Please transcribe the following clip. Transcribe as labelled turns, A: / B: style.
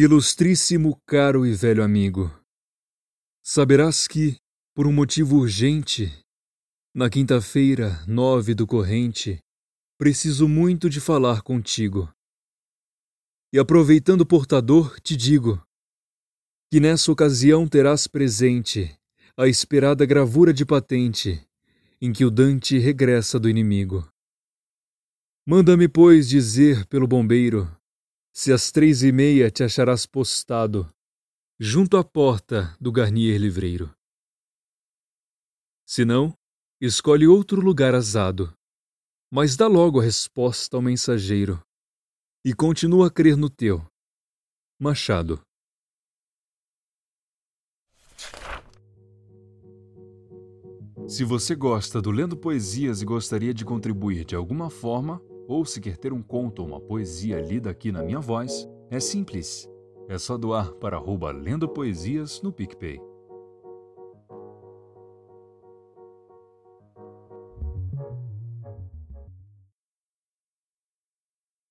A: Ilustríssimo, caro e velho amigo, saberás que, por um motivo urgente, na quinta-feira, nove do corrente, preciso muito de falar contigo. E aproveitando o portador, te digo que nessa ocasião terás presente a esperada gravura de patente em que o Dante regressa do inimigo. Manda-me, pois, dizer pelo bombeiro se às três e meia te acharás postado junto à porta do Garnier Livreiro. Se não, escolhe outro lugar azado, mas dá logo a resposta ao mensageiro e continua a crer no teu. Machado. Se você gosta do Lendo Poesias e gostaria de contribuir de alguma forma, ou se quer ter um conto ou uma poesia lida aqui na minha voz, é simples. É só doar para arroba Lendo Poesias no PicPay.